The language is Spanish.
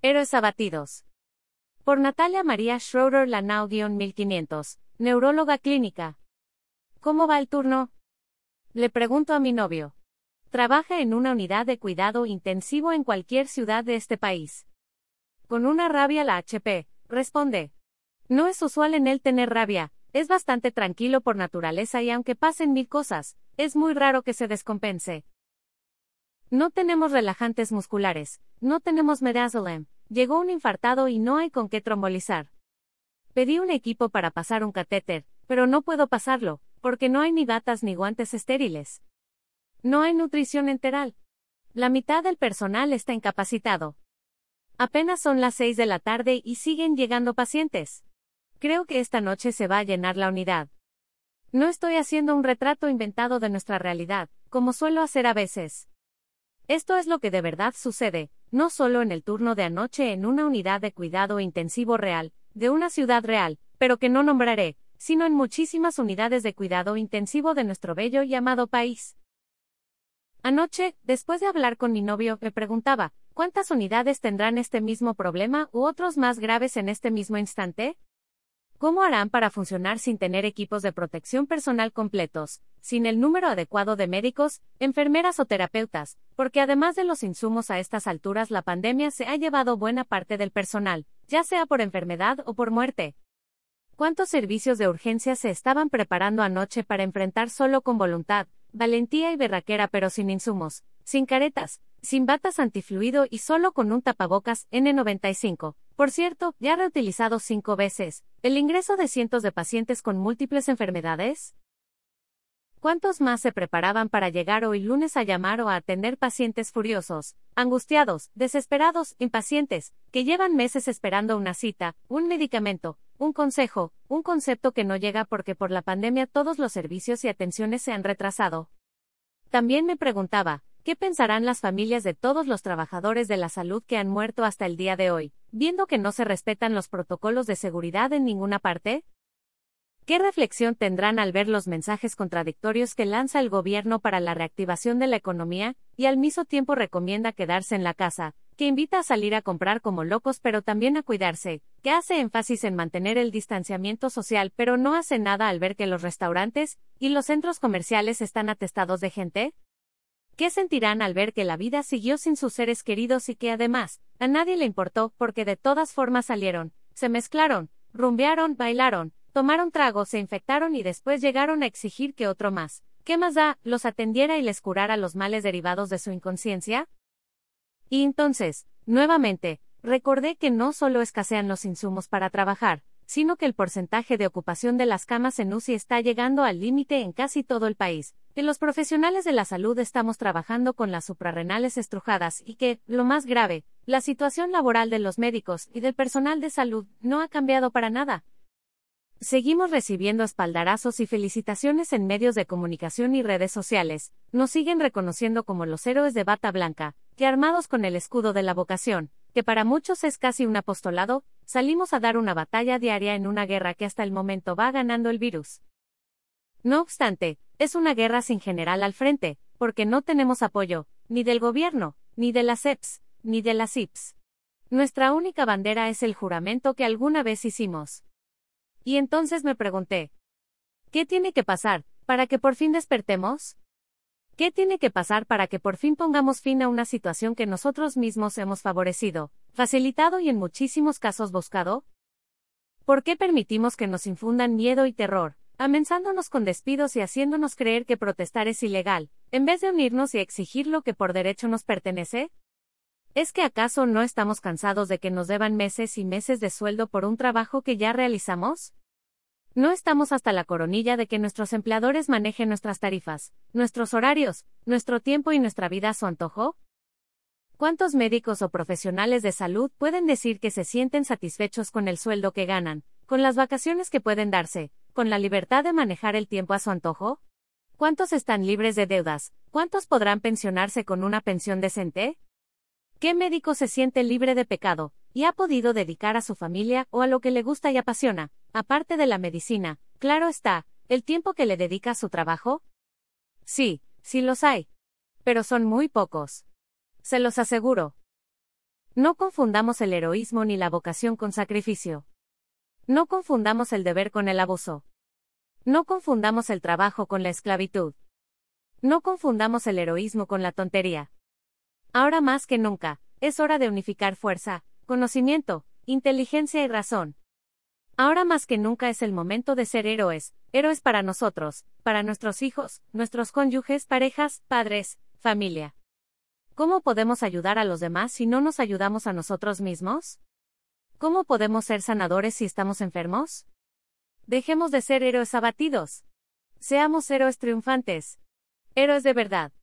Héroes abatidos. Por Natalia María Schroeder Lanao-1500, neuróloga clínica. ¿Cómo va el turno? Le pregunto a mi novio. Trabaja en una unidad de cuidado intensivo en cualquier ciudad de este país. Con una rabia la HP, responde. No es usual en él tener rabia, es bastante tranquilo por naturaleza y aunque pasen mil cosas, es muy raro que se descompense. No tenemos relajantes musculares, no tenemos medazolam, llegó un infartado y no hay con qué trombolizar. Pedí un equipo para pasar un catéter, pero no puedo pasarlo, porque no hay ni batas ni guantes estériles. No hay nutrición enteral. La mitad del personal está incapacitado. Apenas son las seis de la tarde y siguen llegando pacientes. Creo que esta noche se va a llenar la unidad. No estoy haciendo un retrato inventado de nuestra realidad, como suelo hacer a veces. Esto es lo que de verdad sucede, no solo en el turno de anoche en una unidad de cuidado intensivo real, de una ciudad real, pero que no nombraré, sino en muchísimas unidades de cuidado intensivo de nuestro bello y amado país. Anoche, después de hablar con mi novio, me preguntaba, ¿cuántas unidades tendrán este mismo problema u otros más graves en este mismo instante? ¿Cómo harán para funcionar sin tener equipos de protección personal completos, sin el número adecuado de médicos, enfermeras o terapeutas? Porque además de los insumos a estas alturas la pandemia se ha llevado buena parte del personal, ya sea por enfermedad o por muerte. ¿Cuántos servicios de urgencia se estaban preparando anoche para enfrentar solo con voluntad, valentía y berraquera pero sin insumos, sin caretas, sin batas antifluido y solo con un tapabocas N95? Por cierto, ya reutilizado cinco veces, el ingreso de cientos de pacientes con múltiples enfermedades. ¿Cuántos más se preparaban para llegar hoy lunes a llamar o a atender pacientes furiosos, angustiados, desesperados, impacientes, que llevan meses esperando una cita, un medicamento, un consejo, un concepto que no llega porque por la pandemia todos los servicios y atenciones se han retrasado? También me preguntaba, ¿qué pensarán las familias de todos los trabajadores de la salud que han muerto hasta el día de hoy? viendo que no se respetan los protocolos de seguridad en ninguna parte? ¿Qué reflexión tendrán al ver los mensajes contradictorios que lanza el gobierno para la reactivación de la economía, y al mismo tiempo recomienda quedarse en la casa, que invita a salir a comprar como locos pero también a cuidarse, que hace énfasis en mantener el distanciamiento social pero no hace nada al ver que los restaurantes y los centros comerciales están atestados de gente? ¿Qué sentirán al ver que la vida siguió sin sus seres queridos y que además, a nadie le importó porque de todas formas salieron, se mezclaron, rumbearon, bailaron, tomaron tragos, se infectaron y después llegaron a exigir que otro más, ¿qué más da?, los atendiera y les curara los males derivados de su inconsciencia? Y entonces, nuevamente, recordé que no solo escasean los insumos para trabajar, sino que el porcentaje de ocupación de las camas en UCI está llegando al límite en casi todo el país, que los profesionales de la salud estamos trabajando con las suprarrenales estrujadas y que, lo más grave, la situación laboral de los médicos y del personal de salud no ha cambiado para nada. Seguimos recibiendo espaldarazos y felicitaciones en medios de comunicación y redes sociales, nos siguen reconociendo como los héroes de bata blanca, que armados con el escudo de la vocación, que para muchos es casi un apostolado, salimos a dar una batalla diaria en una guerra que hasta el momento va ganando el virus. No obstante, es una guerra sin general al frente, porque no tenemos apoyo, ni del gobierno, ni de las EPS, ni de las IPS. Nuestra única bandera es el juramento que alguna vez hicimos. Y entonces me pregunté, ¿qué tiene que pasar, para que por fin despertemos? ¿Qué tiene que pasar para que por fin pongamos fin a una situación que nosotros mismos hemos favorecido, facilitado y en muchísimos casos buscado? ¿Por qué permitimos que nos infundan miedo y terror, amenazándonos con despidos y haciéndonos creer que protestar es ilegal, en vez de unirnos y exigir lo que por derecho nos pertenece? ¿Es que acaso no estamos cansados de que nos deban meses y meses de sueldo por un trabajo que ya realizamos? No estamos hasta la coronilla de que nuestros empleadores manejen nuestras tarifas, nuestros horarios, nuestro tiempo y nuestra vida a su antojo. ¿Cuántos médicos o profesionales de salud pueden decir que se sienten satisfechos con el sueldo que ganan, con las vacaciones que pueden darse, con la libertad de manejar el tiempo a su antojo? ¿Cuántos están libres de deudas? ¿Cuántos podrán pensionarse con una pensión decente? ¿Qué médico se siente libre de pecado, y ha podido dedicar a su familia o a lo que le gusta y apasiona, aparte de la medicina, claro está, el tiempo que le dedica a su trabajo? Sí, sí los hay. Pero son muy pocos. Se los aseguro. No confundamos el heroísmo ni la vocación con sacrificio. No confundamos el deber con el abuso. No confundamos el trabajo con la esclavitud. No confundamos el heroísmo con la tontería. Ahora más que nunca, es hora de unificar fuerza, conocimiento, inteligencia y razón. Ahora más que nunca es el momento de ser héroes, héroes para nosotros, para nuestros hijos, nuestros cónyuges, parejas, padres, familia. ¿Cómo podemos ayudar a los demás si no nos ayudamos a nosotros mismos? ¿Cómo podemos ser sanadores si estamos enfermos? Dejemos de ser héroes abatidos. Seamos héroes triunfantes. Héroes de verdad.